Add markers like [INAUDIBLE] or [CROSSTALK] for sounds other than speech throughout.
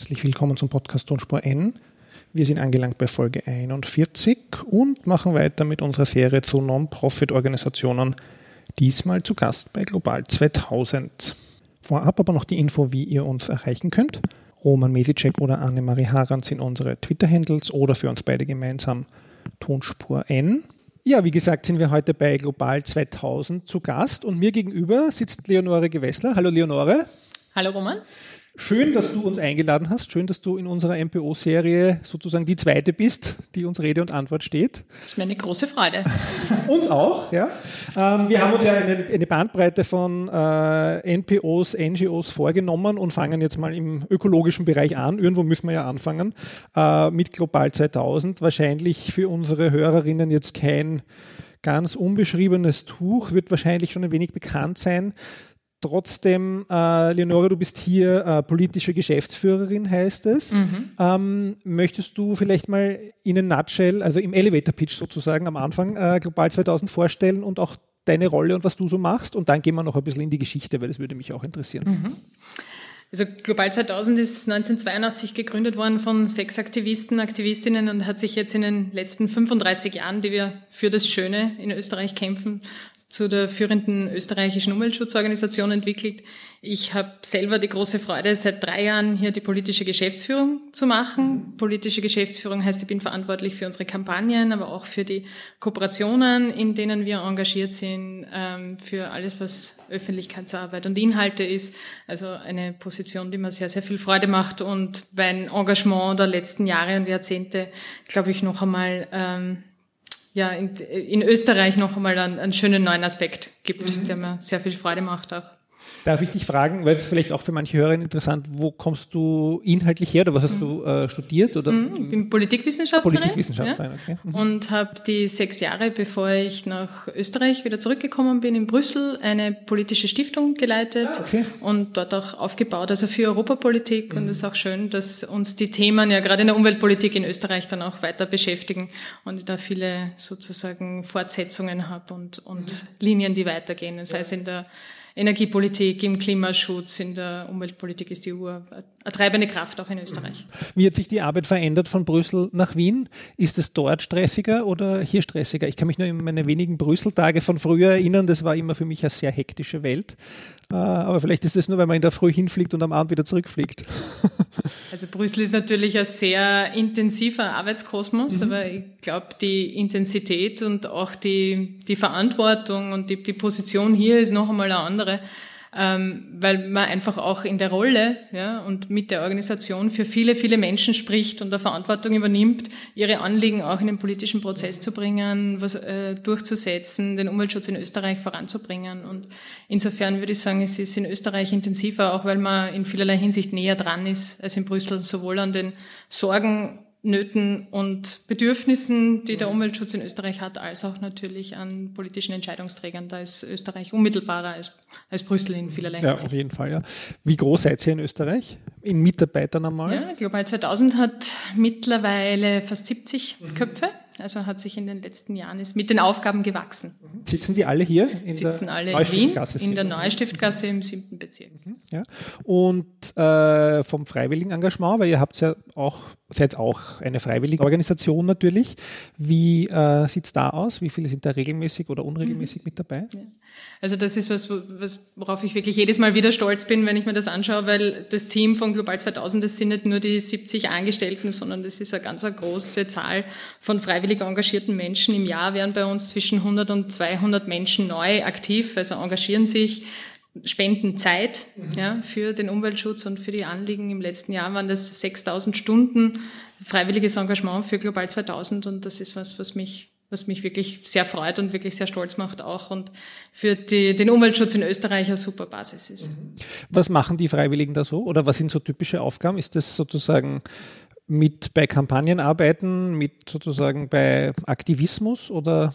Herzlich willkommen zum Podcast Tonspur N. Wir sind angelangt bei Folge 41 und machen weiter mit unserer Serie zu Non-Profit-Organisationen. Diesmal zu Gast bei Global 2000. Vorab aber noch die Info, wie ihr uns erreichen könnt. Roman Mesicek oder Annemarie Harand sind unsere Twitter-Handles oder für uns beide gemeinsam Tonspur N. Ja, wie gesagt, sind wir heute bei Global 2000 zu Gast und mir gegenüber sitzt Leonore Gewessler. Hallo Leonore. Hallo Roman. Schön, dass du uns eingeladen hast. Schön, dass du in unserer MPO-Serie sozusagen die zweite bist, die uns Rede und Antwort steht. Das ist mir eine große Freude. [LAUGHS] uns auch, ja. Ähm, wir haben uns ja eine, eine Bandbreite von äh, NPOs, NGOs vorgenommen und fangen jetzt mal im ökologischen Bereich an. Irgendwo müssen wir ja anfangen äh, mit Global 2000. Wahrscheinlich für unsere Hörerinnen jetzt kein ganz unbeschriebenes Tuch, wird wahrscheinlich schon ein wenig bekannt sein. Trotzdem, äh, Leonore, du bist hier äh, politische Geschäftsführerin, heißt es. Mhm. Ähm, möchtest du vielleicht mal in a nutshell, also im Elevator Pitch sozusagen am Anfang, äh, Global 2000 vorstellen und auch deine Rolle und was du so machst? Und dann gehen wir noch ein bisschen in die Geschichte, weil das würde mich auch interessieren. Mhm. Also Global 2000 ist 1982 gegründet worden von sechs Aktivisten, Aktivistinnen und hat sich jetzt in den letzten 35 Jahren, die wir für das Schöne in Österreich kämpfen, zu der führenden österreichischen Umweltschutzorganisation entwickelt. Ich habe selber die große Freude, seit drei Jahren hier die politische Geschäftsführung zu machen. Politische Geschäftsführung heißt, ich bin verantwortlich für unsere Kampagnen, aber auch für die Kooperationen, in denen wir engagiert sind, ähm, für alles, was Öffentlichkeitsarbeit und Inhalte ist. Also eine Position, die mir sehr, sehr viel Freude macht und mein Engagement der letzten Jahre und Jahrzehnte, glaube ich, noch einmal ähm, ja, in, in Österreich noch einmal einen, einen schönen neuen Aspekt gibt, mhm. der mir sehr viel Freude macht auch. Darf ich dich fragen, weil es vielleicht auch für manche Hörer interessant, wo kommst du inhaltlich her oder was hast du äh, studiert? Oder? Mhm, ich bin Politikwissenschaftlerin, Politikwissenschaftlerin ja. okay. mhm. und habe die sechs Jahre, bevor ich nach Österreich wieder zurückgekommen bin, in Brüssel eine politische Stiftung geleitet ah, okay. und dort auch aufgebaut, also für Europapolitik. Und mhm. es ist auch schön, dass uns die Themen ja gerade in der Umweltpolitik in Österreich dann auch weiter beschäftigen und ich da viele sozusagen Fortsetzungen habe und, und mhm. Linien, die weitergehen, sei es in der Energiepolitik, im Klimaschutz, in der Umweltpolitik ist die EU eine treibende Kraft auch in Österreich. Wie hat sich die Arbeit verändert von Brüssel nach Wien? Ist es dort stressiger oder hier stressiger? Ich kann mich nur in meine wenigen Brüssel-Tage von früher erinnern. Das war immer für mich eine sehr hektische Welt. Äh, aber vielleicht ist es nur, weil man in der Früh hinfliegt und am Abend wieder zurückfliegt. [LAUGHS] Also Brüssel ist natürlich ein sehr intensiver Arbeitskosmos, mhm. aber ich glaube, die Intensität und auch die, die Verantwortung und die, die Position hier ist noch einmal eine andere ähm, weil man einfach auch in der Rolle ja, und mit der Organisation für viele, viele Menschen spricht und der Verantwortung übernimmt, ihre Anliegen auch in den politischen Prozess zu bringen, was äh, durchzusetzen, den Umweltschutz in Österreich voranzubringen. Und insofern würde ich sagen, es ist in Österreich intensiver, auch weil man in vielerlei Hinsicht näher dran ist als in Brüssel, sowohl an den Sorgen Nöten und Bedürfnissen, die der Umweltschutz in Österreich hat, als auch natürlich an politischen Entscheidungsträgern. Da ist Österreich unmittelbarer als, als Brüssel in vielerlei Ja, auf jeden Fall. Ja. Wie groß seid ihr in Österreich? In Mitarbeitern einmal? Ja, Global 2000 hat mittlerweile fast 70 mhm. Köpfe. Also hat sich in den letzten Jahren ist mit den Aufgaben gewachsen. Sitzen die alle hier? In Sitzen der alle in Wien, in der Neustiftgasse im siebten Bezirk. Mhm, ja. Und äh, vom freiwilligen Engagement, weil ihr habt ja auch, seid auch eine freiwillige Organisation natürlich. Wie äh, sieht es da aus? Wie viele sind da regelmäßig oder unregelmäßig mhm. mit dabei? Ja. Also das ist was, was, worauf ich wirklich jedes Mal wieder stolz bin, wenn ich mir das anschaue, weil das Team von Global 2000, das sind nicht nur die 70 Angestellten, sondern das ist eine ganz eine große Zahl von freiwillig engagierten Menschen. Im Jahr werden bei uns zwischen 100 und 200 Menschen neu aktiv, also engagieren sich, spenden Zeit mhm. ja, für den Umweltschutz und für die Anliegen. Im letzten Jahr waren das 6000 Stunden freiwilliges Engagement für Global 2000 und das ist was, was mich was mich wirklich sehr freut und wirklich sehr stolz macht auch und für die, den Umweltschutz in Österreich eine super Basis ist. Mhm. Was machen die Freiwilligen da so oder was sind so typische Aufgaben? Ist das sozusagen mit bei Kampagnen arbeiten, mit sozusagen bei Aktivismus oder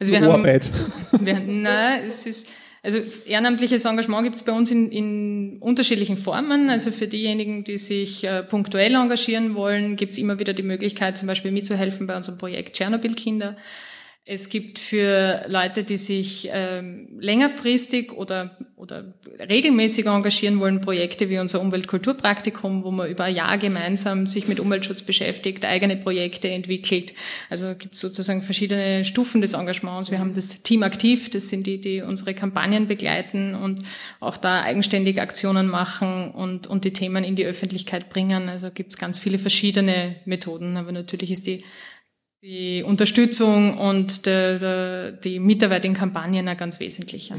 also wir Arbeit? Haben, [LAUGHS] wir, nein, es ist, also ehrenamtliches Engagement gibt es bei uns in, in unterschiedlichen Formen. Also für diejenigen, die sich äh, punktuell engagieren wollen, gibt es immer wieder die Möglichkeit, zum Beispiel mitzuhelfen bei unserem Projekt Tschernobyl-Kinder. Es gibt für Leute, die sich ähm, längerfristig oder, oder regelmäßig engagieren wollen, Projekte wie unser Umweltkulturpraktikum, wo man über ein Jahr gemeinsam sich mit Umweltschutz beschäftigt, eigene Projekte entwickelt. Also gibt es sozusagen verschiedene Stufen des Engagements. Wir haben das Team aktiv, das sind die, die unsere Kampagnen begleiten und auch da eigenständig Aktionen machen und, und die Themen in die Öffentlichkeit bringen. Also gibt es ganz viele verschiedene Methoden, aber natürlich ist die die Unterstützung und der, der, die Mitarbeit in Kampagnen ein ganz wesentlicher.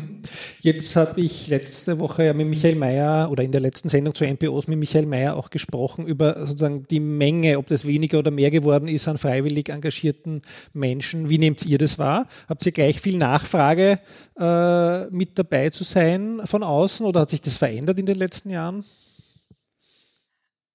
Jetzt habe ich letzte Woche mit Michael Mayer oder in der letzten Sendung zu NPOs mit Michael Mayer auch gesprochen über sozusagen die Menge, ob das weniger oder mehr geworden ist an freiwillig engagierten Menschen. Wie nehmt ihr das wahr? Habt ihr gleich viel Nachfrage äh, mit dabei zu sein von außen oder hat sich das verändert in den letzten Jahren?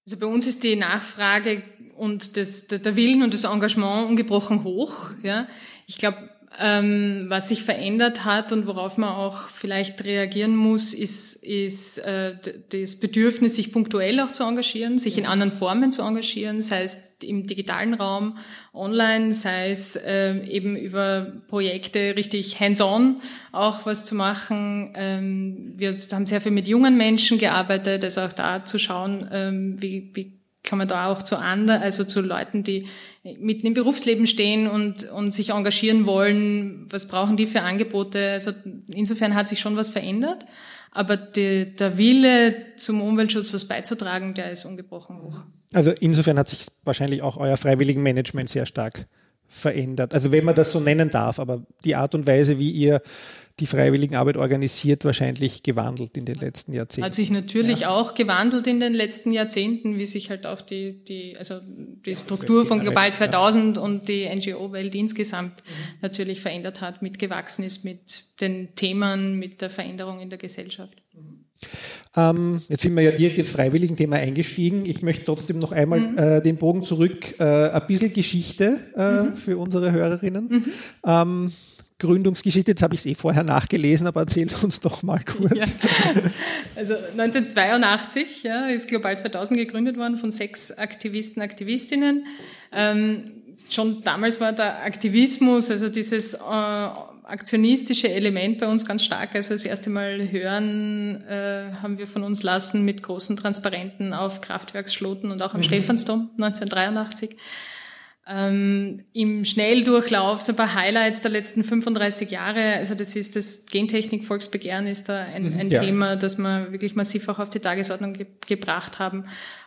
Also bei uns ist die Nachfrage und das, der Willen und das Engagement ungebrochen hoch. Ja. Ich glaube, ähm, was sich verändert hat und worauf man auch vielleicht reagieren muss, ist, ist äh, das Bedürfnis, sich punktuell auch zu engagieren, sich in anderen Formen zu engagieren, sei es im digitalen Raum, online, sei es äh, eben über Projekte richtig hands-on auch was zu machen. Ähm, wir haben sehr viel mit jungen Menschen gearbeitet, also auch da zu schauen, ähm, wie, wie man da auch zu anderen, also zu Leuten, die mitten im Berufsleben stehen und, und sich engagieren wollen, was brauchen die für Angebote? Also insofern hat sich schon was verändert, aber die, der Wille zum Umweltschutz was beizutragen, der ist ungebrochen hoch. Also insofern hat sich wahrscheinlich auch euer freiwilligen Management sehr stark verändert. Also wenn man das so nennen darf, aber die Art und Weise, wie ihr die Freiwilligenarbeit organisiert, wahrscheinlich gewandelt in den letzten Jahrzehnten. Hat sich natürlich ja. auch gewandelt in den letzten Jahrzehnten, wie sich halt auch die, die, also die Struktur von Global 2000 und die NGO-Welt insgesamt mhm. natürlich verändert hat, mitgewachsen ist mit den Themen, mit der Veränderung in der Gesellschaft. Ähm, jetzt sind wir ja direkt ins freiwilligen Thema eingestiegen. Ich möchte trotzdem noch einmal mhm. äh, den Bogen zurück, äh, ein bisschen Geschichte äh, mhm. für unsere Hörerinnen. Mhm. Ähm, Gründungsgeschichte, jetzt habe ich es eh vorher nachgelesen, aber erzähl uns doch mal kurz. Ja. Also 1982 ja, ist Global 2000 gegründet worden von sechs Aktivisten, Aktivistinnen. Ähm, schon damals war der Aktivismus, also dieses äh, aktionistische Element bei uns ganz stark. Also das erste Mal hören äh, haben wir von uns lassen mit großen Transparenten auf Kraftwerksschloten und auch am mhm. Stephansdom 1983. Ähm, Im Schnelldurchlauf so ein paar Highlights der letzten 35 Jahre. Also das ist das Gentechnik-Volksbegehren ist da ein, mhm, ein ja. Thema, das wir wirklich massiv auch auf die Tagesordnung ge gebracht haben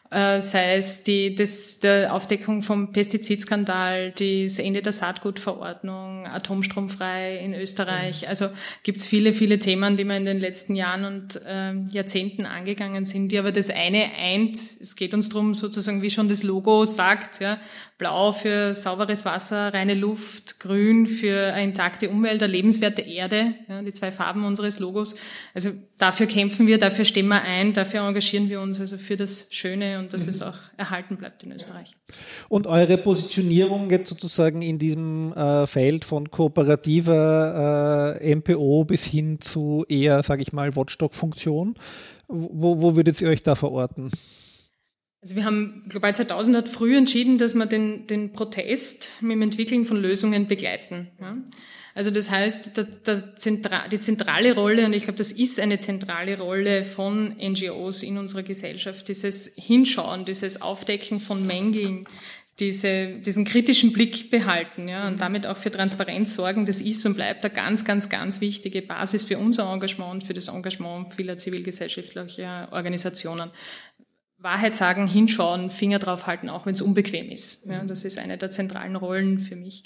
äh, sei es die das, der Aufdeckung vom Pestizidskandal, das Ende der Saatgutverordnung, atomstromfrei in Österreich. Mhm. Also gibt's viele, viele Themen, die wir in den letzten Jahren und äh, Jahrzehnten angegangen sind, die aber das eine eint. Es geht uns drum sozusagen, wie schon das Logo sagt, ja, blau für sauberes Wasser, reine Luft, grün für eine intakte Umwelt, eine lebenswerte Erde, ja, die zwei Farben unseres Logos. Also dafür kämpfen wir, dafür stehen wir ein, dafür engagieren wir uns, also für das Schöne und dass mhm. es auch erhalten bleibt in Österreich. Und eure Positionierung jetzt sozusagen in diesem äh, Feld von kooperativer äh, MPO bis hin zu eher, sage ich mal, Watchdog-Funktion, wo, wo würdet ihr euch da verorten? Also wir haben, Global 2000 hat früh entschieden, dass wir den, den Protest mit dem Entwickeln von Lösungen begleiten. Ja? Also das heißt, der, der Zentra die zentrale Rolle, und ich glaube, das ist eine zentrale Rolle von NGOs in unserer Gesellschaft, dieses Hinschauen, dieses Aufdecken von Mängeln, diese, diesen kritischen Blick behalten ja, und mhm. damit auch für Transparenz sorgen, das ist und bleibt eine ganz, ganz, ganz wichtige Basis für unser Engagement und für das Engagement vieler zivilgesellschaftlicher Organisationen. Wahrheit sagen, hinschauen, Finger drauf halten, auch wenn es unbequem ist. Ja, das ist eine der zentralen Rollen für mich.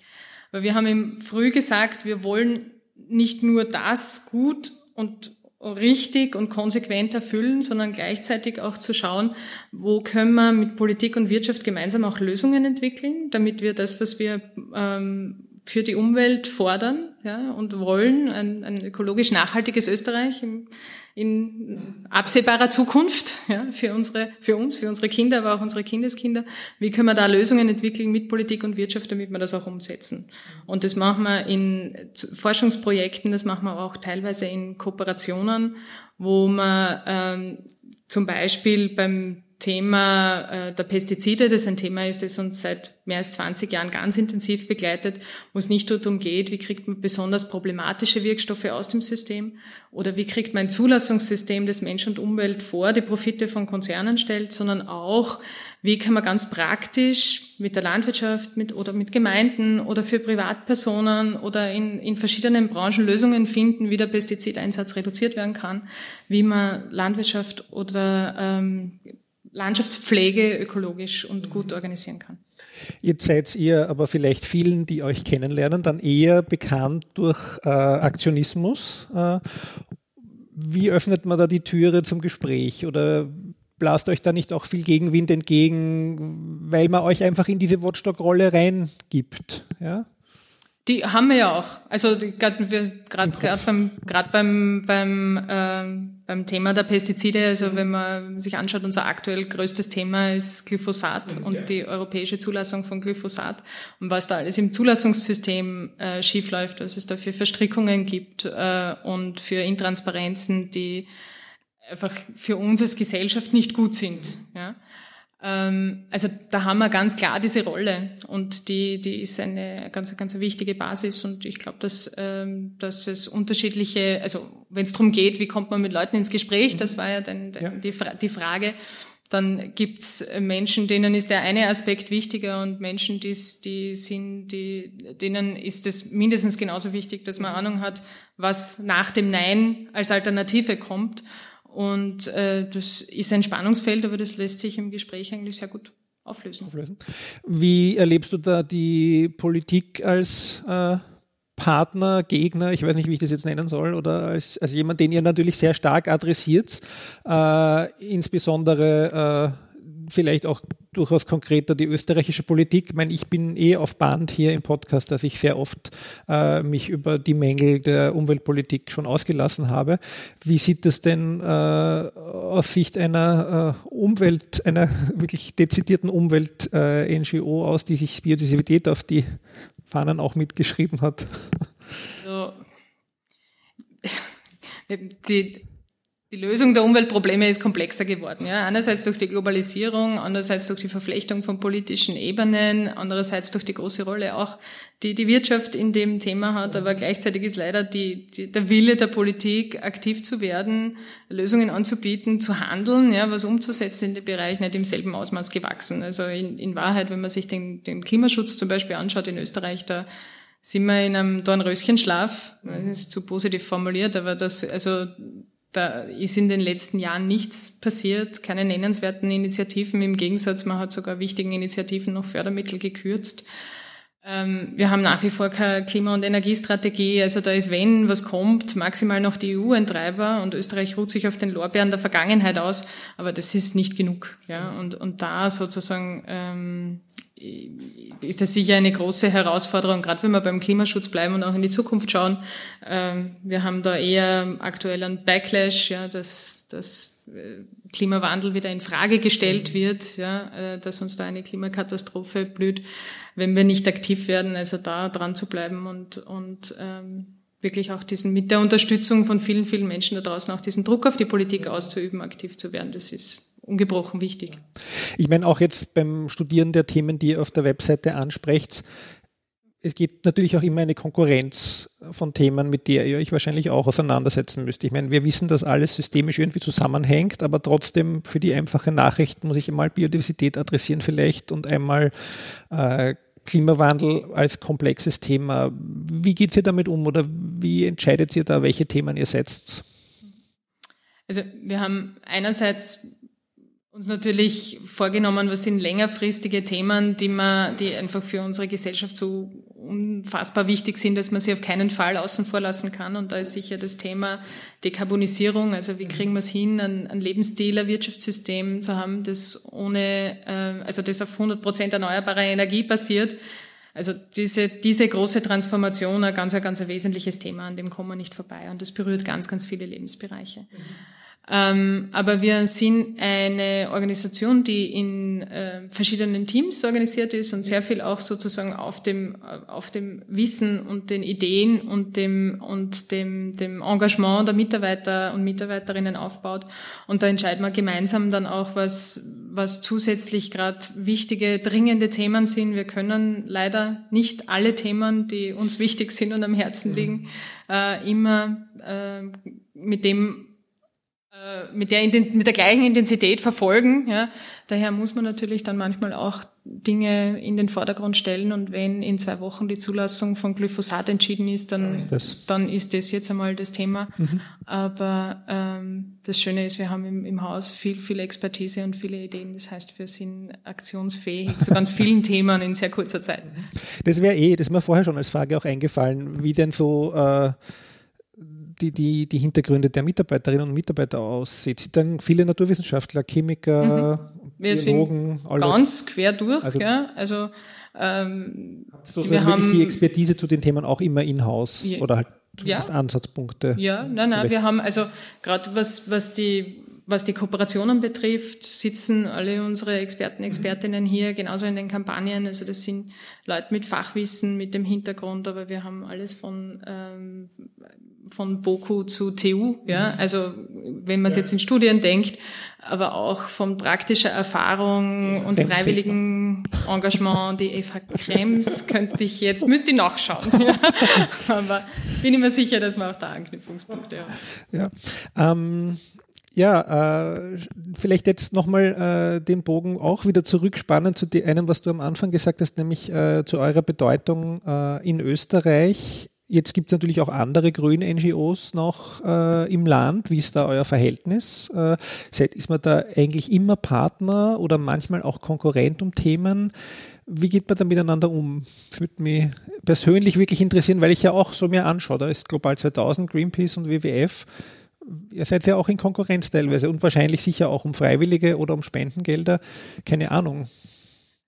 Weil wir haben ihm früh gesagt, wir wollen nicht nur das gut und richtig und konsequent erfüllen, sondern gleichzeitig auch zu schauen, wo können wir mit Politik und Wirtschaft gemeinsam auch Lösungen entwickeln, damit wir das, was wir ähm, für die Umwelt fordern ja, und wollen, ein, ein ökologisch nachhaltiges Österreich im, in absehbarer Zukunft ja, für, unsere, für uns, für unsere Kinder, aber auch unsere Kindeskinder. Wie können wir da Lösungen entwickeln mit Politik und Wirtschaft, damit wir das auch umsetzen? Und das machen wir in Forschungsprojekten, das machen wir auch teilweise in Kooperationen, wo man ähm, zum Beispiel beim Thema äh, der Pestizide, das ein Thema ist, das uns seit mehr als 20 Jahren ganz intensiv begleitet, wo es nicht darum geht, wie kriegt man besonders problematische Wirkstoffe aus dem System oder wie kriegt man ein Zulassungssystem, das Mensch und Umwelt vor die Profite von Konzernen stellt, sondern auch, wie kann man ganz praktisch mit der Landwirtschaft mit, oder mit Gemeinden oder für Privatpersonen oder in, in verschiedenen Branchen Lösungen finden, wie der Pestizideinsatz reduziert werden kann, wie man Landwirtschaft oder ähm, Landschaftspflege ökologisch und gut organisieren kann. Jetzt seid ihr aber vielleicht vielen, die euch kennenlernen, dann eher bekannt durch äh, Aktionismus. Äh, wie öffnet man da die Türe zum Gespräch oder blast euch da nicht auch viel Gegenwind entgegen, weil man euch einfach in diese Watchdog-Rolle reingibt? Ja? Die haben wir ja auch. Also gerade beim, grad beim, beim, äh, beim Thema der Pestizide, also wenn man sich anschaut, unser aktuell größtes Thema ist Glyphosat mhm, und die europäische Zulassung von Glyphosat und was da alles im Zulassungssystem äh, schiefläuft, was es da für Verstrickungen gibt äh, und für Intransparenzen, die einfach für uns als Gesellschaft nicht gut sind. Ja? Ähm, also da haben wir ganz klar diese Rolle und die, die ist eine ganz, ganz wichtige Basis und ich glaube, dass, ähm, dass es unterschiedliche, also wenn es darum geht, wie kommt man mit Leuten ins Gespräch, das war ja dann ja. Die, die Frage, dann gibt's Menschen, denen ist der eine Aspekt wichtiger und Menschen, die, die sind, die, denen ist es mindestens genauso wichtig, dass man Ahnung hat, was nach dem Nein als Alternative kommt. Und äh, das ist ein Spannungsfeld, aber das lässt sich im Gespräch eigentlich sehr gut auflösen. auflösen. Wie erlebst du da die Politik als äh, Partner, Gegner, ich weiß nicht, wie ich das jetzt nennen soll, oder als, als jemand, den ihr natürlich sehr stark adressiert, äh, insbesondere äh, vielleicht auch durchaus konkreter die österreichische Politik. Ich meine, ich bin eh auf Band hier im Podcast, dass ich sehr oft äh, mich über die Mängel der Umweltpolitik schon ausgelassen habe. Wie sieht das denn äh, aus Sicht einer äh, Umwelt, einer wirklich dezidierten Umwelt-NGO aus, die sich Biodiversität auf die Fahnen auch mitgeschrieben hat? Also, die, die Lösung der Umweltprobleme ist komplexer geworden. Ja. Einerseits durch die Globalisierung, andererseits durch die Verflechtung von politischen Ebenen, andererseits durch die große Rolle auch, die die Wirtschaft in dem Thema hat. Aber gleichzeitig ist leider die, die, der Wille der Politik, aktiv zu werden, Lösungen anzubieten, zu handeln, ja, was umzusetzen in dem Bereich, nicht im selben Ausmaß gewachsen. Also in, in Wahrheit, wenn man sich den, den Klimaschutz zum Beispiel anschaut in Österreich, da sind wir in einem Dornröschenschlaf. Das ist zu positiv formuliert, aber das, also da ist in den letzten Jahren nichts passiert, keine nennenswerten Initiativen. Im Gegensatz, man hat sogar wichtigen Initiativen noch Fördermittel gekürzt. Ähm, wir haben nach wie vor keine Klima- und Energiestrategie. Also da ist, wenn was kommt, maximal noch die EU ein Treiber und Österreich ruht sich auf den Lorbeeren der Vergangenheit aus. Aber das ist nicht genug. Ja? Und, und da sozusagen ähm, ist das sicher eine große Herausforderung, gerade wenn wir beim Klimaschutz bleiben und auch in die Zukunft schauen. Ähm, wir haben da eher aktuell einen Backlash, ja, dass, dass äh, Klimawandel wieder in Frage gestellt wird, ja, äh, dass uns da eine Klimakatastrophe blüht, wenn wir nicht aktiv werden, also da dran zu bleiben und, und ähm, wirklich auch diesen, mit der Unterstützung von vielen, vielen Menschen da draußen auch diesen Druck auf die Politik auszuüben, aktiv zu werden. Das ist ungebrochen wichtig. Ich meine, auch jetzt beim Studieren der Themen, die ihr auf der Webseite ansprecht, es gibt natürlich auch immer eine Konkurrenz von Themen, mit der ihr euch wahrscheinlich auch auseinandersetzen müsst. Ich meine, wir wissen, dass alles systemisch irgendwie zusammenhängt, aber trotzdem für die einfache Nachricht muss ich einmal Biodiversität adressieren vielleicht und einmal äh, Klimawandel als komplexes Thema. Wie geht ihr damit um oder wie entscheidet ihr da, welche Themen ihr setzt? Also wir haben einerseits uns natürlich vorgenommen, was sind längerfristige Themen, die man, die einfach für unsere Gesellschaft so unfassbar wichtig sind, dass man sie auf keinen Fall außen vor lassen kann. Und da ist sicher das Thema Dekarbonisierung, also wie kriegen wir es hin, ein, Lebensstil, ein Wirtschaftssystem zu haben, das ohne, äh, also das auf 100 Prozent erneuerbare Energie basiert. Also diese, diese große Transformation, ein ganz, ein ganz ein wesentliches Thema, an dem kommen wir nicht vorbei. Und das berührt ganz, ganz viele Lebensbereiche. Mhm. Ähm, aber wir sind eine Organisation, die in äh, verschiedenen Teams organisiert ist und sehr viel auch sozusagen auf dem, auf dem Wissen und den Ideen und dem, und dem, dem Engagement der Mitarbeiter und Mitarbeiterinnen aufbaut. Und da entscheiden wir gemeinsam dann auch, was, was zusätzlich gerade wichtige, dringende Themen sind. Wir können leider nicht alle Themen, die uns wichtig sind und am Herzen liegen, äh, immer äh, mit dem äh, mit der, mit der gleichen Intensität verfolgen. Ja. Daher muss man natürlich dann manchmal auch Dinge in den Vordergrund stellen und wenn in zwei Wochen die Zulassung von Glyphosat entschieden ist, dann, ist dann ist das jetzt einmal das Thema. Mhm. Aber ähm, das Schöne ist, wir haben im, im Haus viel, viel Expertise und viele Ideen. Das heißt, wir sind aktionsfähig [LAUGHS] zu ganz vielen Themen in sehr kurzer Zeit. Das wäre eh, das ist mir vorher schon als Frage auch eingefallen, wie denn so äh, die, die, die Hintergründe der Mitarbeiterinnen und Mitarbeiter aussieht. Sind dann viele Naturwissenschaftler, Chemiker, mhm. Wir Biologen, sind alle. ganz quer durch, also, ja. Also ähm, wir haben die Expertise zu den Themen auch immer in-house ja, oder halt zumindest ja. Ansatzpunkte. Ja, nein, nein, wir haben also gerade was, was die was die Kooperationen betrifft, sitzen alle unsere Experten, Expertinnen hier, genauso in den Kampagnen. Also das sind Leute mit Fachwissen, mit dem Hintergrund, aber wir haben alles von ähm, von BOKU zu TU, ja, also wenn man es jetzt in Studien denkt, aber auch von praktischer Erfahrung und freiwilligen Engagement, die Eva Krems [LAUGHS] könnte ich jetzt, müsste ich nachschauen, ja. aber bin ich mir sicher, dass wir auch da Anknüpfungspunkte haben. Ja, ähm, ja, äh, vielleicht jetzt nochmal äh, den Bogen auch wieder zurückspannen zu einem, was du am Anfang gesagt hast, nämlich äh, zu eurer Bedeutung äh, in Österreich. Jetzt gibt es natürlich auch andere grüne NGOs noch äh, im Land. Wie ist da euer Verhältnis? Äh, ist man da eigentlich immer Partner oder manchmal auch Konkurrent um Themen? Wie geht man da miteinander um? Das würde mich persönlich wirklich interessieren, weil ich ja auch so mir anschaue. Da ist Global 2000, Greenpeace und WWF. Ihr seid ja auch in Konkurrenz teilweise und wahrscheinlich sicher auch um Freiwillige oder um Spendengelder. Keine Ahnung.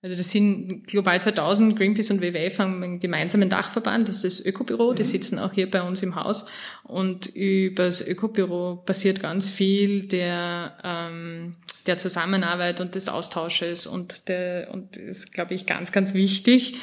Also das sind Global 2000, Greenpeace und WWF haben einen gemeinsamen Dachverband, das ist das Ökobüro, die mhm. sitzen auch hier bei uns im Haus und über das Ökobüro passiert ganz viel der, ähm, der Zusammenarbeit und des Austausches und der, und ist, glaube ich, ganz, ganz wichtig.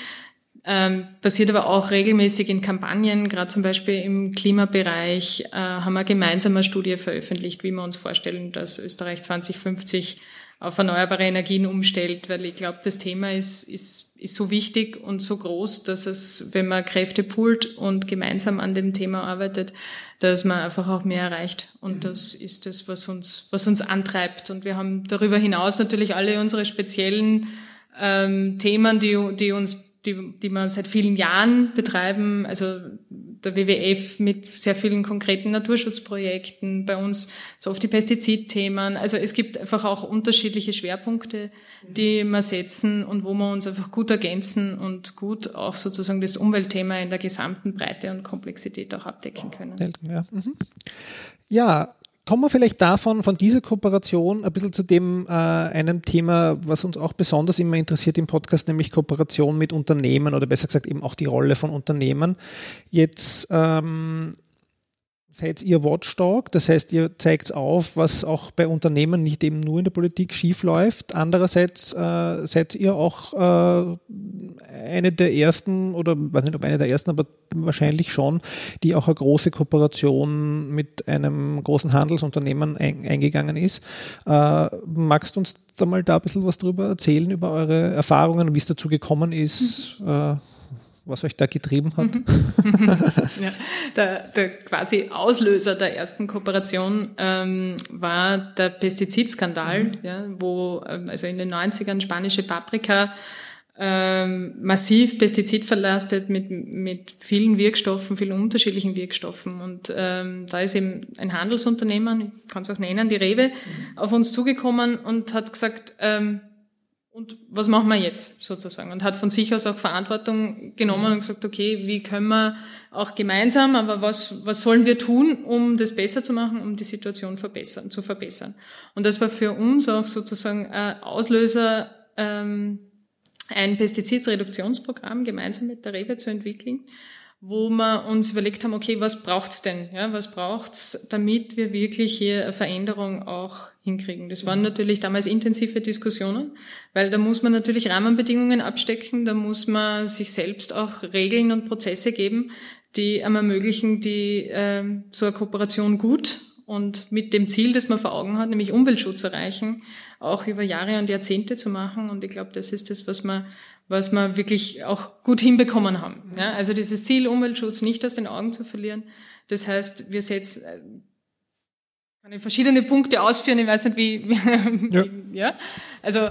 Ähm, passiert aber auch regelmäßig in Kampagnen, gerade zum Beispiel im Klimabereich äh, haben wir gemeinsam eine Studie veröffentlicht, wie wir uns vorstellen, dass Österreich 2050 auf erneuerbare Energien umstellt, weil ich glaube, das Thema ist, ist, ist so wichtig und so groß, dass es, wenn man Kräfte poolt und gemeinsam an dem Thema arbeitet, dass man einfach auch mehr erreicht. Und mhm. das ist das, was uns, was uns antreibt. Und wir haben darüber hinaus natürlich alle unsere speziellen ähm, Themen, die, die uns die, die wir seit vielen Jahren betreiben, also der WWF mit sehr vielen konkreten Naturschutzprojekten, bei uns so oft die Pestizidthemen. Also es gibt einfach auch unterschiedliche Schwerpunkte, die wir setzen und wo wir uns einfach gut ergänzen und gut auch sozusagen das Umweltthema in der gesamten Breite und Komplexität auch abdecken können. Ja, mhm. ja Kommen wir vielleicht davon, von dieser Kooperation, ein bisschen zu dem äh, einem Thema, was uns auch besonders immer interessiert im Podcast, nämlich Kooperation mit Unternehmen oder besser gesagt eben auch die Rolle von Unternehmen. Jetzt ähm, seid ihr Watchdog, das heißt, ihr zeigt auf, was auch bei Unternehmen nicht eben nur in der Politik schief läuft. Andererseits äh, seid ihr auch äh, eine der ersten, oder weiß nicht ob eine der ersten, aber wahrscheinlich schon, die auch eine große Kooperation mit einem großen Handelsunternehmen ein, eingegangen ist. Äh, magst du uns da mal da ein bisschen was drüber erzählen, über eure Erfahrungen, wie es dazu gekommen ist? Mhm was euch da getrieben hat? Mhm. [LAUGHS] ja, der, der, quasi Auslöser der ersten Kooperation ähm, war der Pestizidskandal, mhm. ja, wo ähm, also in den 90ern spanische Paprika ähm, massiv pestizidverlastet mit, mit vielen Wirkstoffen, vielen unterschiedlichen Wirkstoffen. Und ähm, da ist eben ein Handelsunternehmen, ich kann es auch nennen, die Rewe, mhm. auf uns zugekommen und hat gesagt, ähm, und was machen wir jetzt sozusagen? Und hat von sich aus auch Verantwortung genommen und gesagt, okay, wie können wir auch gemeinsam, aber was, was sollen wir tun, um das besser zu machen, um die Situation verbessern, zu verbessern? Und das war für uns auch sozusagen ein Auslöser, ähm, ein Pestizidreduktionsprogramm gemeinsam mit der Rewe zu entwickeln, wo wir uns überlegt haben, okay, was braucht's denn? Ja, was braucht's, damit wir wirklich hier eine Veränderung auch hinkriegen? Das waren natürlich damals intensive Diskussionen, weil da muss man natürlich Rahmenbedingungen abstecken, da muss man sich selbst auch Regeln und Prozesse geben, die einem ermöglichen, die äh, so eine Kooperation gut und mit dem Ziel, das man vor Augen hat, nämlich Umweltschutz erreichen, auch über Jahre und Jahrzehnte zu machen. Und ich glaube, das ist das, was wir, was wir wirklich auch gut hinbekommen haben. Ja, also dieses Ziel, Umweltschutz nicht aus den Augen zu verlieren. Das heißt, wir setzen, äh, kann ich verschiedene Punkte ausführen, ich weiß nicht, wie, [LAUGHS] wie ja. ja. Also,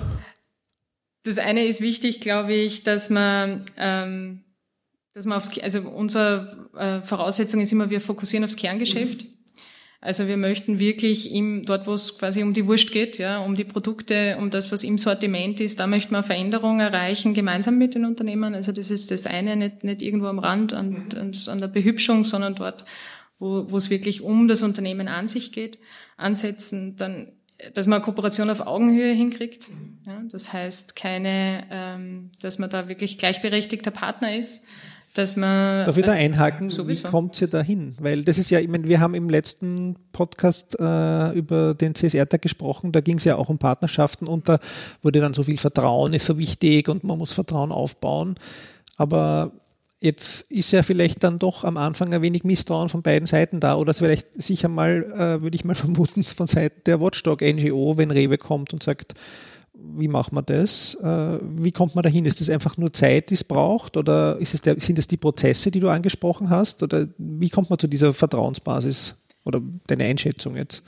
das eine ist wichtig, glaube ich, dass man, ähm, dass man aufs, also unsere äh, Voraussetzung ist immer, wir fokussieren aufs Kerngeschäft. Mhm. Also wir möchten wirklich im, dort, wo es quasi um die Wurst geht, ja, um die Produkte, um das, was im Sortiment ist, da möchten wir Veränderungen erreichen, gemeinsam mit den Unternehmen. Also das ist das eine, nicht, nicht irgendwo am Rand an, an, an der Behübschung, sondern dort, wo, wo es wirklich um das Unternehmen an sich geht, ansetzen. Dann dass man Kooperation auf Augenhöhe hinkriegt. Ja, das heißt keine, ähm, dass man da wirklich gleichberechtigter Partner ist, dass man. Darf ich da einhaken? Sowieso. Wie kommt ihr da hin? Weil das ist ja, ich meine, wir haben im letzten Podcast äh, über den CSR-Tag gesprochen, da ging es ja auch um Partnerschaften und da wurde dann so viel Vertrauen ist so wichtig und man muss Vertrauen aufbauen. Aber Jetzt ist ja vielleicht dann doch am Anfang ein wenig Misstrauen von beiden Seiten da oder vielleicht sicher mal, äh, würde ich mal [LAUGHS] vermuten, von Seiten der Watchdog NGO, wenn Rewe kommt und sagt, wie macht man das? Äh, wie kommt man dahin? Ist das einfach nur Zeit, die es braucht? Oder es der, sind es die Prozesse, die du angesprochen hast? Oder wie kommt man zu dieser Vertrauensbasis? Oder deine Einschätzung jetzt?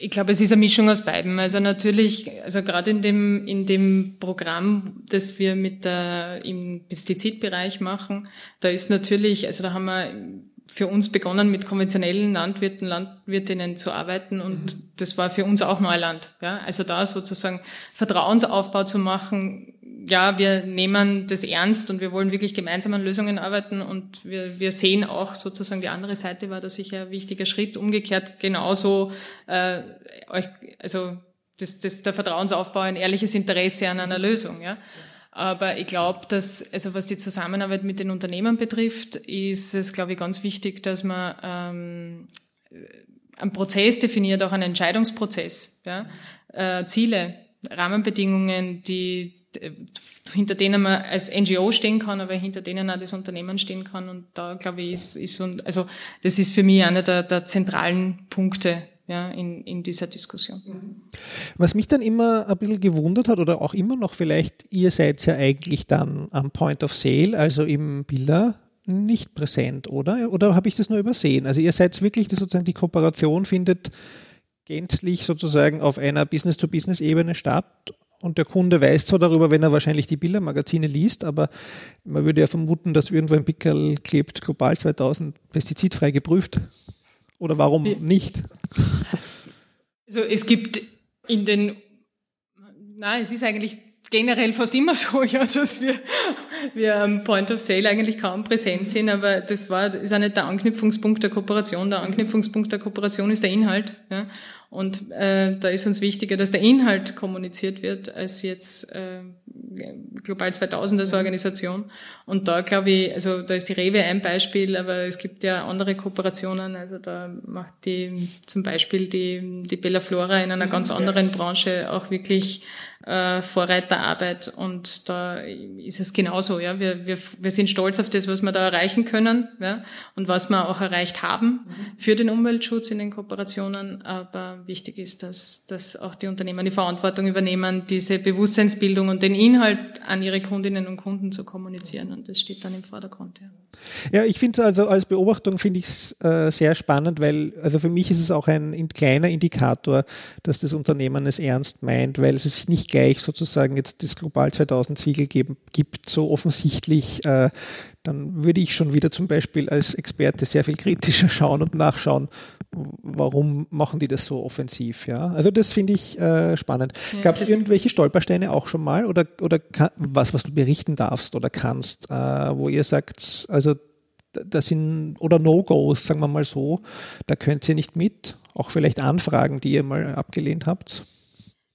Ich glaube, es ist eine Mischung aus beiden. Also natürlich, also gerade in dem, in dem Programm, das wir mit der, im Pestizidbereich machen, da ist natürlich, also da haben wir für uns begonnen, mit konventionellen Landwirten, Landwirtinnen zu arbeiten und mhm. das war für uns auch Neuland. Ja? Also da sozusagen Vertrauensaufbau zu machen, ja, wir nehmen das ernst und wir wollen wirklich gemeinsam an Lösungen arbeiten und wir, wir sehen auch sozusagen die andere Seite war da sicher ein wichtiger Schritt. Umgekehrt genauso, äh, euch, also das, das, der Vertrauensaufbau, ein ehrliches Interesse an einer Lösung. Ja. Aber ich glaube, dass, also was die Zusammenarbeit mit den Unternehmen betrifft, ist es, glaube ich, ganz wichtig, dass man ähm, einen Prozess definiert, auch einen Entscheidungsprozess, ja? äh, Ziele, Rahmenbedingungen, die hinter denen man als NGO stehen kann, aber hinter denen auch das Unternehmen stehen kann. Und da glaube ich, ist, ist also das ist für mich einer der, der zentralen Punkte ja, in, in dieser Diskussion. Was mich dann immer ein bisschen gewundert hat oder auch immer noch vielleicht, ihr seid ja eigentlich dann am Point of Sale, also im Bilder nicht präsent, oder? Oder habe ich das nur übersehen? Also ihr seid wirklich, dass sozusagen die Kooperation findet gänzlich sozusagen auf einer Business-to-Business-Ebene statt und der Kunde weiß zwar darüber, wenn er wahrscheinlich die Bildermagazine liest, aber man würde ja vermuten, dass irgendwo ein Pickel klebt, global 2000 pestizidfrei geprüft. Oder warum ja. nicht? Also es gibt in den, nein, es ist eigentlich generell fast immer [LAUGHS] so, ja, dass wir, wir am Point of Sale eigentlich kaum präsent sind, aber das war, ist auch nicht der Anknüpfungspunkt der Kooperation. Der Anknüpfungspunkt der Kooperation ist der Inhalt. Ja. Und äh, da ist uns wichtiger, dass der Inhalt kommuniziert wird, als jetzt äh, Global 2000 als Organisation. Und da glaube ich, also da ist die Rewe ein Beispiel, aber es gibt ja andere Kooperationen. Also da macht die zum Beispiel die, die Bella Flora in einer mhm. ganz anderen Branche auch wirklich äh, Vorreiterarbeit und da ist es genauso. Ja, wir, wir, wir sind stolz auf das, was wir da erreichen können ja, und was wir auch erreicht haben mhm. für den Umweltschutz in den Kooperationen. Aber wichtig ist, dass, dass auch die Unternehmen die Verantwortung übernehmen, diese Bewusstseinsbildung und den Inhalt an ihre Kundinnen und Kunden zu kommunizieren und das steht dann im Vordergrund. Ja. Ja, ich finde es also als Beobachtung finde ich es äh, sehr spannend, weil also für mich ist es auch ein, ein, kleiner Indikator, dass das Unternehmen es ernst meint, weil es sich nicht gleich sozusagen jetzt das Global 2000 Siegel geben, gibt, so offensichtlich. Äh, dann würde ich schon wieder zum Beispiel als Experte sehr viel kritischer schauen und nachschauen, warum machen die das so offensiv. Ja? Also das finde ich äh, spannend. Ja, Gab es irgendwelche Stolpersteine auch schon mal oder, oder kann, was, was du berichten darfst oder kannst, äh, wo ihr sagt, also das sind oder No-Gos, sagen wir mal so, da könnt ihr nicht mit, auch vielleicht Anfragen, die ihr mal abgelehnt habt?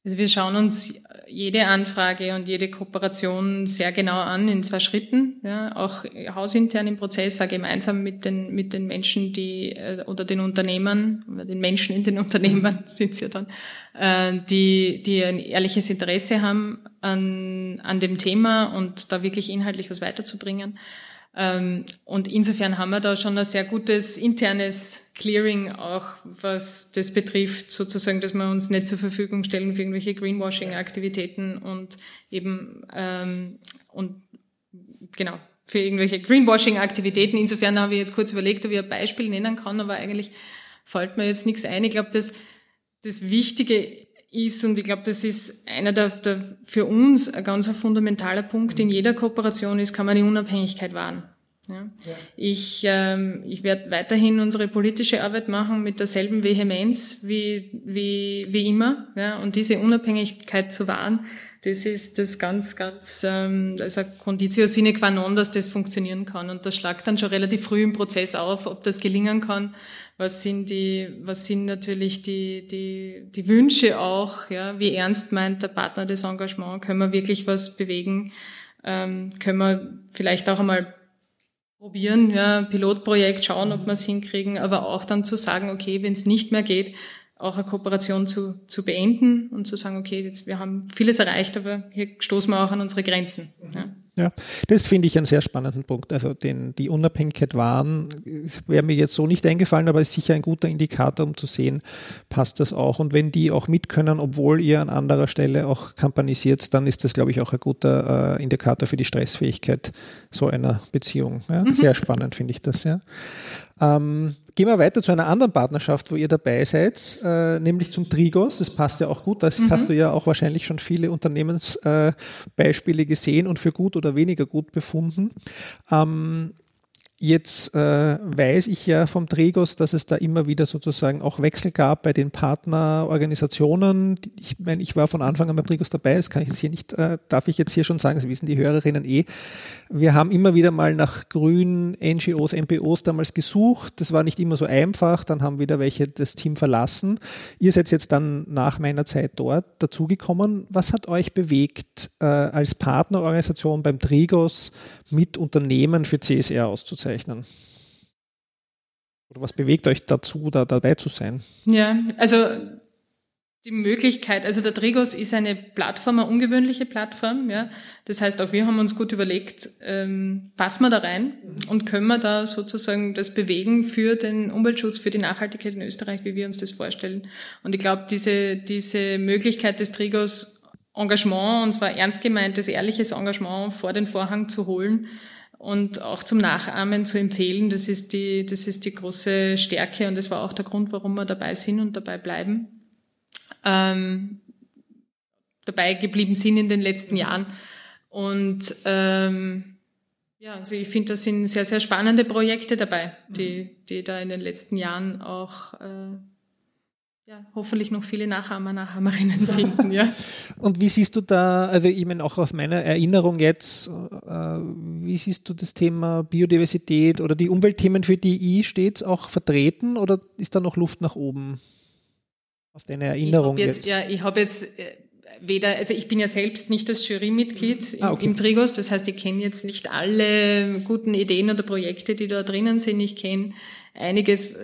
Also wir schauen uns jede Anfrage und jede Kooperation sehr genau an in zwei Schritten, ja, auch hausintern im Prozess, auch gemeinsam mit den, mit den Menschen, die äh, oder den Unternehmern, den Menschen in den [LAUGHS] Unternehmen sind ja dann, äh, die, die ein ehrliches Interesse haben an, an dem Thema und da wirklich inhaltlich was weiterzubringen. Ähm, und insofern haben wir da schon ein sehr gutes internes Clearing auch, was das betrifft, sozusagen, dass wir uns nicht zur Verfügung stellen für irgendwelche Greenwashing-Aktivitäten und eben ähm, und genau für irgendwelche Greenwashing-Aktivitäten. Insofern habe ich jetzt kurz überlegt, ob ich ein Beispiel nennen kann, aber eigentlich fällt mir jetzt nichts ein. Ich glaube, dass das Wichtige ist, und ich glaube, das ist einer der, der für uns ein ganz fundamentaler Punkt in jeder Kooperation ist, kann man die Unabhängigkeit wahren. Ja. ja. Ich, ähm, ich werde weiterhin unsere politische Arbeit machen mit derselben Vehemenz wie, wie, wie immer. Ja. Und diese Unabhängigkeit zu wahren, das ist das ganz, ganz, ähm, eine Conditio sine qua non, dass das funktionieren kann. Und das schlagt dann schon relativ früh im Prozess auf, ob das gelingen kann. Was sind die, was sind natürlich die, die, die Wünsche auch, ja, wie ernst meint der Partner das Engagement? Können wir wirklich was bewegen? Ähm, können wir vielleicht auch einmal probieren, ja, Pilotprojekt schauen, ob wir es hinkriegen, aber auch dann zu sagen, okay, wenn es nicht mehr geht, auch eine Kooperation zu, zu beenden und zu sagen, okay, jetzt, wir haben vieles erreicht, aber hier stoßen wir auch an unsere Grenzen. Ja. Ja, das finde ich einen sehr spannenden Punkt. Also den, die Unabhängigkeit wahren, wäre mir jetzt so nicht eingefallen, aber ist sicher ein guter Indikator, um zu sehen, passt das auch. Und wenn die auch mit können, obwohl ihr an anderer Stelle auch kampanisiert, dann ist das, glaube ich, auch ein guter äh, Indikator für die Stressfähigkeit so einer Beziehung. Ja? Mhm. Sehr spannend finde ich das, ja. Ähm, gehen wir weiter zu einer anderen Partnerschaft, wo ihr dabei seid, äh, nämlich zum Trigos. Das passt ja auch gut. Da mhm. hast du ja auch wahrscheinlich schon viele Unternehmensbeispiele äh, gesehen und für gut oder weniger gut befunden. Ähm, Jetzt äh, weiß ich ja vom Tregos, dass es da immer wieder sozusagen auch Wechsel gab bei den Partnerorganisationen. Ich meine, ich war von Anfang an beim Tregos dabei, das kann ich jetzt hier nicht, äh, darf ich jetzt hier schon sagen, das wissen die Hörerinnen eh. Wir haben immer wieder mal nach grünen NGOs, MPOs damals gesucht. Das war nicht immer so einfach. Dann haben wieder welche das Team verlassen. Ihr seid jetzt dann nach meiner Zeit dort dazugekommen. Was hat euch bewegt, äh, als Partnerorganisation beim Trigos mit Unternehmen für CSR auszuzeichnen? Oder was bewegt euch dazu, da dabei zu sein? Ja, also die Möglichkeit, also der Trigos ist eine Plattform, eine ungewöhnliche Plattform. Ja. Das heißt, auch wir haben uns gut überlegt, ähm, passen wir da rein und können wir da sozusagen das bewegen für den Umweltschutz, für die Nachhaltigkeit in Österreich, wie wir uns das vorstellen. Und ich glaube, diese, diese Möglichkeit des Trigos Engagement, und zwar ernst gemeintes, ehrliches Engagement vor den Vorhang zu holen und auch zum Nachahmen zu empfehlen. Das ist die, das ist die große Stärke und das war auch der Grund, warum wir dabei sind und dabei bleiben. Ähm, dabei geblieben sind in den letzten Jahren. Und ähm, ja, also ich finde, da sind sehr, sehr spannende Projekte dabei, die, die da in den letzten Jahren auch äh, ja, hoffentlich noch viele Nachahmer, Nachahmerinnen [LAUGHS] finden, ja. Und wie siehst du da, also ich meine auch aus meiner Erinnerung jetzt, äh, wie siehst du das Thema Biodiversität oder die Umweltthemen für DI stets auch vertreten oder ist da noch Luft nach oben? Aus deiner Erinnerung ich jetzt, jetzt? Ja, ich habe jetzt äh, weder, also ich bin ja selbst nicht das Jurymitglied ah, okay. im, im Trigos, das heißt, ich kenne jetzt nicht alle guten Ideen oder Projekte, die da drinnen sind. Ich kenne einiges,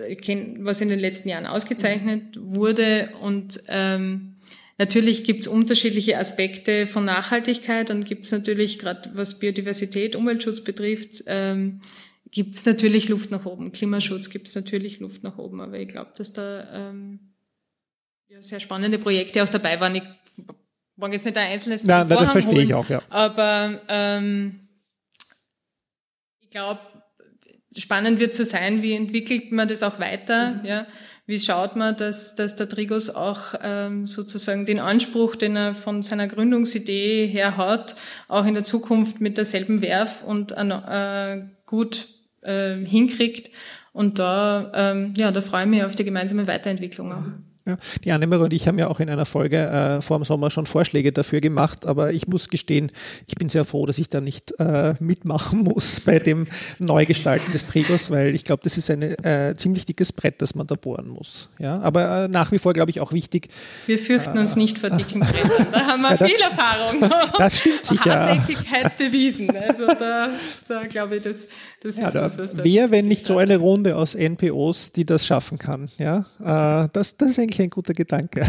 was in den letzten Jahren ausgezeichnet wurde. Und ähm, natürlich gibt es unterschiedliche Aspekte von Nachhaltigkeit und gibt es natürlich, gerade was Biodiversität, Umweltschutz betrifft, ähm, gibt es natürlich Luft nach oben. Klimaschutz gibt es natürlich Luft nach oben. Aber ich glaube, dass da ähm, ja, sehr spannende Projekte auch dabei waren. Ich war jetzt nicht ein einzelnes Nein, das verstehe holen, ich auch, ja. Aber ähm, ich glaube, spannend wird zu sein, wie entwickelt man das auch weiter, mhm. ja. Wie schaut man, dass, dass der Trigos auch ähm, sozusagen den Anspruch, den er von seiner Gründungsidee her hat, auch in der Zukunft mit derselben Werf und äh, gut äh, hinkriegt. Und da, ähm, ja, da freue ich mich auf die gemeinsame Weiterentwicklung auch. Mhm. Ja, die Annemarie und ich haben ja auch in einer Folge äh, vor dem Sommer schon Vorschläge dafür gemacht, aber ich muss gestehen, ich bin sehr froh, dass ich da nicht äh, mitmachen [LAUGHS] muss bei dem Neugestalten des Trägers, weil ich glaube, das ist ein äh, ziemlich dickes Brett, das man da bohren muss. Ja, aber äh, nach wie vor glaube ich auch wichtig. Wir fürchten uns nicht vor dicken Brettern, da haben wir [LAUGHS] ja, das, viel Erfahrung. [LAUGHS] Das stimmt sicher. Hartnäckigkeit bewiesen. Also da, da glaube ich, das, das ja, ist da, was, was da Wer, wenn nicht so eine Runde aus NPOs, die das schaffen kann? Ja, äh, das, das ist eigentlich eigentlich ein guter Gedanke.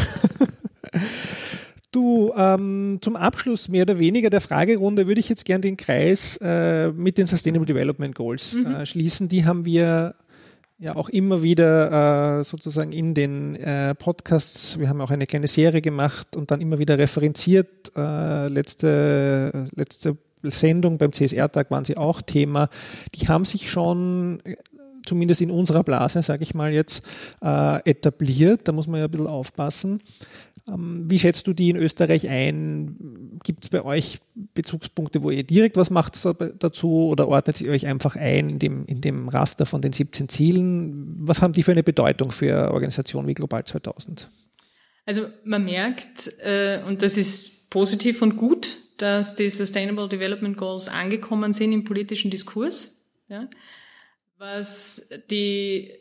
Du, ähm, zum Abschluss mehr oder weniger der Fragerunde würde ich jetzt gerne den Kreis äh, mit den Sustainable Development Goals mhm. äh, schließen. Die haben wir ja auch immer wieder äh, sozusagen in den äh, Podcasts, wir haben auch eine kleine Serie gemacht und dann immer wieder referenziert. Äh, letzte, letzte Sendung beim CSR-Tag waren sie auch Thema. Die haben sich schon äh, zumindest in unserer Blase, sage ich mal jetzt, äh, etabliert. Da muss man ja ein bisschen aufpassen. Ähm, wie schätzt du die in Österreich ein? Gibt es bei euch Bezugspunkte, wo ihr direkt was macht dazu oder ordnet ihr euch einfach ein in dem, in dem Raster von den 17 Zielen? Was haben die für eine Bedeutung für Organisationen wie Global 2000? Also man merkt, äh, und das ist positiv und gut, dass die Sustainable Development Goals angekommen sind im politischen Diskurs. Ja. Was die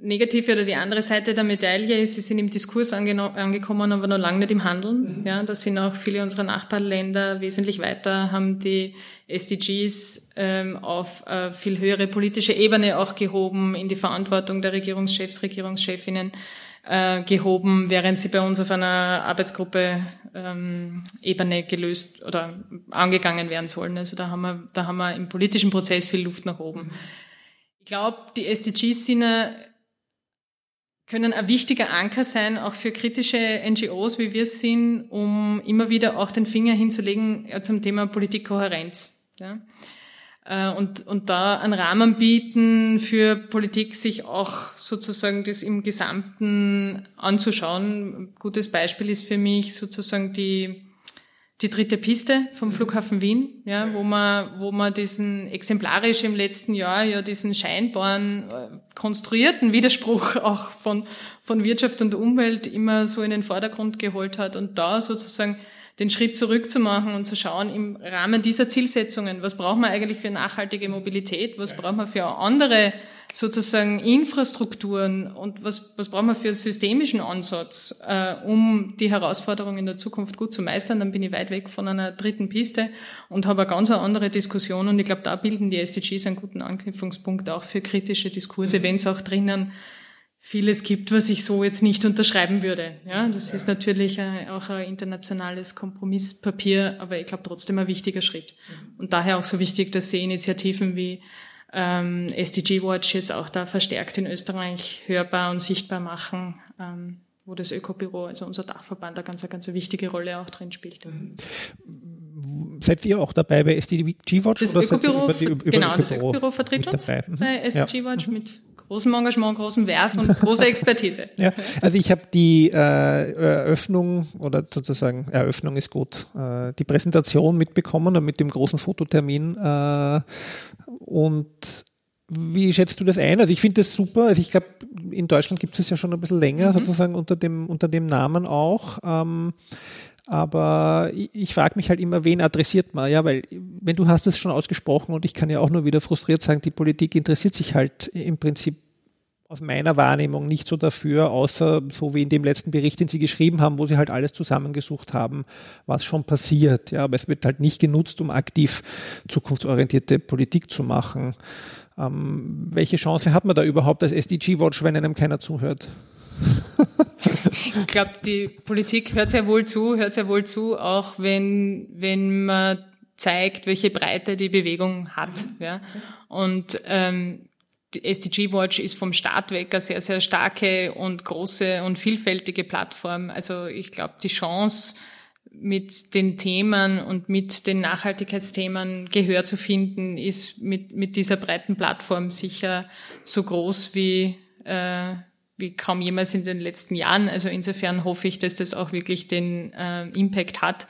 negative oder die andere Seite der Medaille ist, sie sind im Diskurs angekommen, aber noch lange nicht im Handeln. Mhm. Ja, da sind auch viele unserer Nachbarländer wesentlich weiter, haben die SDGs ähm, auf äh, viel höhere politische Ebene auch gehoben, in die Verantwortung der Regierungschefs, Regierungschefinnen äh, gehoben, während sie bei uns auf einer Arbeitsgruppe ähm, Ebene gelöst oder angegangen werden sollen. Also da haben wir, da haben wir im politischen Prozess viel Luft nach oben. Ich glaube, die SDGs sind können ein wichtiger Anker sein, auch für kritische NGOs, wie wir es sind, um immer wieder auch den Finger hinzulegen zum Thema Politikkohärenz. Ja. Äh, und, und da einen Rahmen bieten für Politik, sich auch sozusagen das im Gesamten anzuschauen. Ein gutes Beispiel ist für mich sozusagen die die dritte Piste vom mhm. Flughafen Wien, ja, wo man, wo man diesen exemplarisch im letzten Jahr ja diesen scheinbaren äh, konstruierten Widerspruch [LAUGHS] auch von, von Wirtschaft und Umwelt immer so in den Vordergrund geholt hat und da sozusagen den Schritt zurückzumachen und zu schauen im Rahmen dieser Zielsetzungen, was braucht man eigentlich für nachhaltige Mobilität, was braucht man für andere sozusagen Infrastrukturen und was, was brauchen wir für einen systemischen Ansatz, äh, um die Herausforderungen in der Zukunft gut zu meistern, dann bin ich weit weg von einer dritten Piste und habe eine ganz andere Diskussion und ich glaube, da bilden die SDGs einen guten Anknüpfungspunkt auch für kritische Diskurse, mhm. wenn es auch drinnen vieles gibt, was ich so jetzt nicht unterschreiben würde. Ja, das ja. ist natürlich auch ein internationales Kompromisspapier, aber ich glaube trotzdem ein wichtiger Schritt. Mhm. Und daher auch so wichtig, dass Sie Initiativen wie ähm, SDG Watch jetzt auch da verstärkt in Österreich hörbar und sichtbar machen, ähm, wo das Ökobüro, also unser Dachverband, da ganz, ganz eine wichtige Rolle auch drin spielt. Mhm. Seid ihr auch dabei bei SDG Watch? Das Ökobüro, über die, über genau, das Ökobüro vertritt uns mhm. bei SDG Watch ja. mit großem Engagement, großem Werf und [LAUGHS] großer Expertise. ja, also ich habe die äh, Eröffnung oder sozusagen Eröffnung ist gut, äh, die Präsentation mitbekommen mit dem großen Fototermin äh, und wie schätzt du das ein? Also ich finde das super. Also ich glaube, in Deutschland gibt es ja schon ein bisschen länger, mhm. sozusagen unter dem, unter dem Namen auch. Ähm, aber ich, ich frage mich halt immer, wen adressiert man? Ja, weil wenn du hast es schon ausgesprochen und ich kann ja auch nur wieder frustriert sagen, die Politik interessiert sich halt im Prinzip aus meiner Wahrnehmung nicht so dafür, außer so wie in dem letzten Bericht, den Sie geschrieben haben, wo Sie halt alles zusammengesucht haben, was schon passiert. Ja, aber es wird halt nicht genutzt, um aktiv zukunftsorientierte Politik zu machen. Ähm, welche Chance hat man da überhaupt als SDG-Watch, wenn einem keiner zuhört? ich glaube, die Politik hört sehr wohl zu, hört sehr wohl zu, auch wenn, wenn man zeigt, welche Breite die Bewegung hat. Ja. Und ähm, die SDG Watch ist vom Start weg eine sehr, sehr starke und große und vielfältige Plattform. Also ich glaube, die Chance, mit den Themen und mit den Nachhaltigkeitsthemen Gehör zu finden, ist mit, mit dieser breiten Plattform sicher so groß wie, äh, wie kaum jemals in den letzten Jahren. Also insofern hoffe ich, dass das auch wirklich den äh, Impact hat,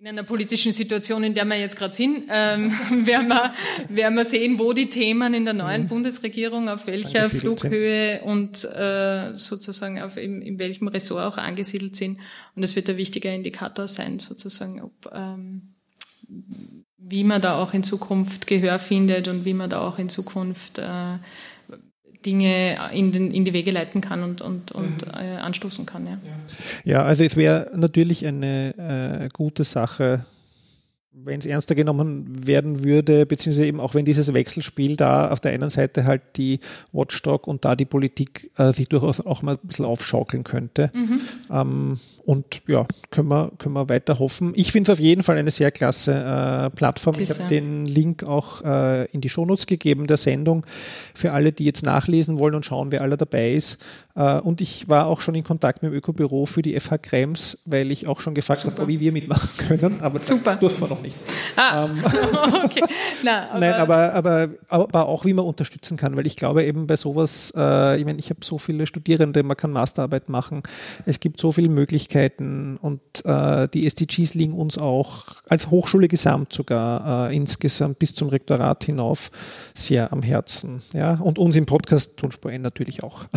in einer politischen Situation, in der wir jetzt gerade sind, ähm, [LAUGHS] werden, wir, werden wir sehen, wo die Themen in der neuen mhm. Bundesregierung, auf welcher Flughöhe und äh, sozusagen auf in, in welchem Ressort auch angesiedelt sind. Und das wird ein wichtiger Indikator sein, sozusagen, ob ähm, wie man da auch in Zukunft Gehör findet und wie man da auch in Zukunft äh, Dinge in, den, in die Wege leiten kann und, und, und mhm. äh, anstoßen kann. Ja, ja also es wäre natürlich eine äh, gute Sache, wenn es ernster genommen werden würde, beziehungsweise eben auch wenn dieses Wechselspiel da auf der einen Seite halt die Watchdog und da die Politik äh, sich durchaus auch mal ein bisschen aufschaukeln könnte. Mhm. Ähm, und ja, können wir, können wir weiter hoffen. Ich finde es auf jeden Fall eine sehr klasse äh, Plattform. Ich habe den Link auch äh, in die Shownotes gegeben der Sendung für alle, die jetzt nachlesen wollen und schauen, wer alle dabei ist. Äh, und ich war auch schon in Kontakt mit dem Ökobüro für die FH Krems, weil ich auch schon gefragt habe, wie wir mitmachen können. Aber Super. durften wir noch nicht. Ah, ähm, [LAUGHS] okay. Na, [LAUGHS] aber Nein, aber, aber, aber auch wie man unterstützen kann, weil ich glaube eben bei sowas, äh, ich meine, ich habe so viele Studierende, man kann Masterarbeit machen, es gibt so viele Möglichkeiten, Möglichkeiten und äh, die SDGs liegen uns auch als Hochschule gesamt sogar äh, insgesamt bis zum Rektorat hinauf sehr am Herzen. Ja? Und uns im Podcast Tonspur N natürlich auch. [LAUGHS]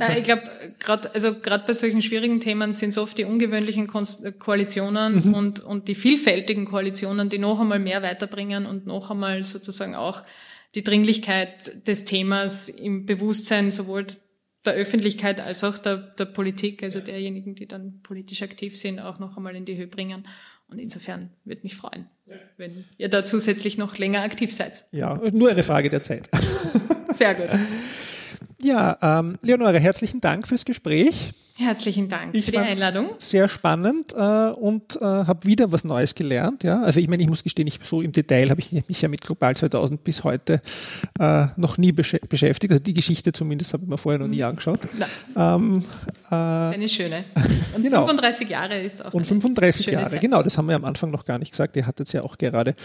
Ja, ich glaube, gerade also bei solchen schwierigen Themen sind es oft die ungewöhnlichen Koalitionen mhm. und, und die vielfältigen Koalitionen, die noch einmal mehr weiterbringen und noch einmal sozusagen auch die Dringlichkeit des Themas im Bewusstsein sowohl der Öffentlichkeit als auch der, der Politik, also derjenigen, die dann politisch aktiv sind, auch noch einmal in die Höhe bringen. Und insofern würde mich freuen, wenn ihr da zusätzlich noch länger aktiv seid. Ja, nur eine Frage der Zeit. Sehr gut. Ja, ähm, Leonore, herzlichen Dank fürs Gespräch. Herzlichen Dank ich für die Einladung. Sehr spannend äh, und äh, habe wieder was Neues gelernt. Ja? Also ich meine, ich muss gestehen, ich so im Detail habe ich mich ja mit Global 2000 bis heute äh, noch nie besch beschäftigt. Also die Geschichte zumindest habe ich mir vorher noch nie angeschaut. Ähm, äh, eine schöne. [LAUGHS] Und genau. 35 Jahre ist auch. Und 35 Jahre, Zeit. genau. Das haben wir am Anfang noch gar nicht gesagt. Ihr hattet ja auch gerade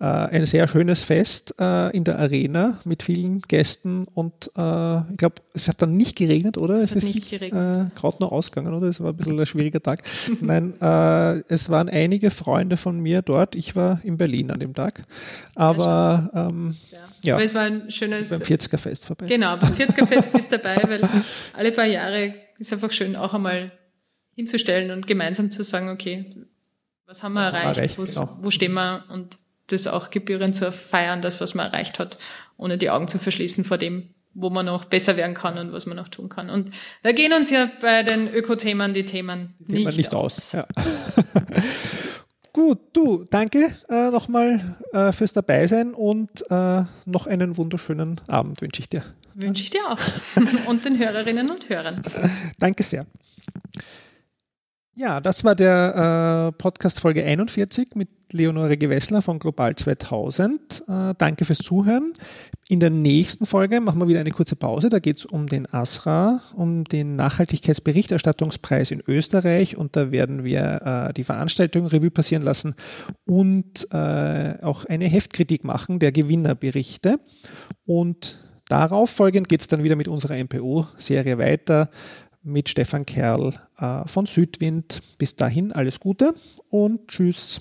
äh, ein sehr schönes Fest äh, in der Arena mit vielen Gästen und ich glaube, es hat dann nicht geregnet, oder? Es, es hat nicht geregnet noch ausgegangen, oder? Es war ein bisschen ein schwieriger Tag. Nein, äh, es waren einige Freunde von mir dort. Ich war in Berlin an dem Tag. Aber, ähm, ja. ja. Aber es war ein schönes. Beim 40er Fest vorbei. Genau, beim 40er Fest [LAUGHS] bist dabei, weil alle paar Jahre ist einfach schön, auch einmal hinzustellen und gemeinsam zu sagen, okay, was haben wir was erreicht, erreicht genau. wo stehen wir und das auch gebührend zu feiern, das, was man erreicht hat, ohne die Augen zu verschließen vor dem, wo man noch besser werden kann und was man noch tun kann. Und da gehen uns ja bei den Ökothemen die Themen die nicht, nicht aus. aus. Ja. [LAUGHS] Gut, du, danke äh, nochmal äh, fürs Dabeisein und äh, noch einen wunderschönen Abend wünsche ich dir. Wünsche ich dir auch [LAUGHS] und den Hörerinnen und Hörern. Danke sehr. Ja, das war der äh, Podcast Folge 41 mit Leonore Gewessler von Global 2000. Äh, danke fürs Zuhören. In der nächsten Folge machen wir wieder eine kurze Pause. Da geht es um den ASRA, um den Nachhaltigkeitsberichterstattungspreis in Österreich und da werden wir äh, die Veranstaltung Revue passieren lassen und äh, auch eine Heftkritik machen der Gewinnerberichte. Und darauf folgend geht es dann wieder mit unserer MPO-Serie weiter mit Stefan Kerl äh, von Südwind. Bis dahin alles Gute und tschüss.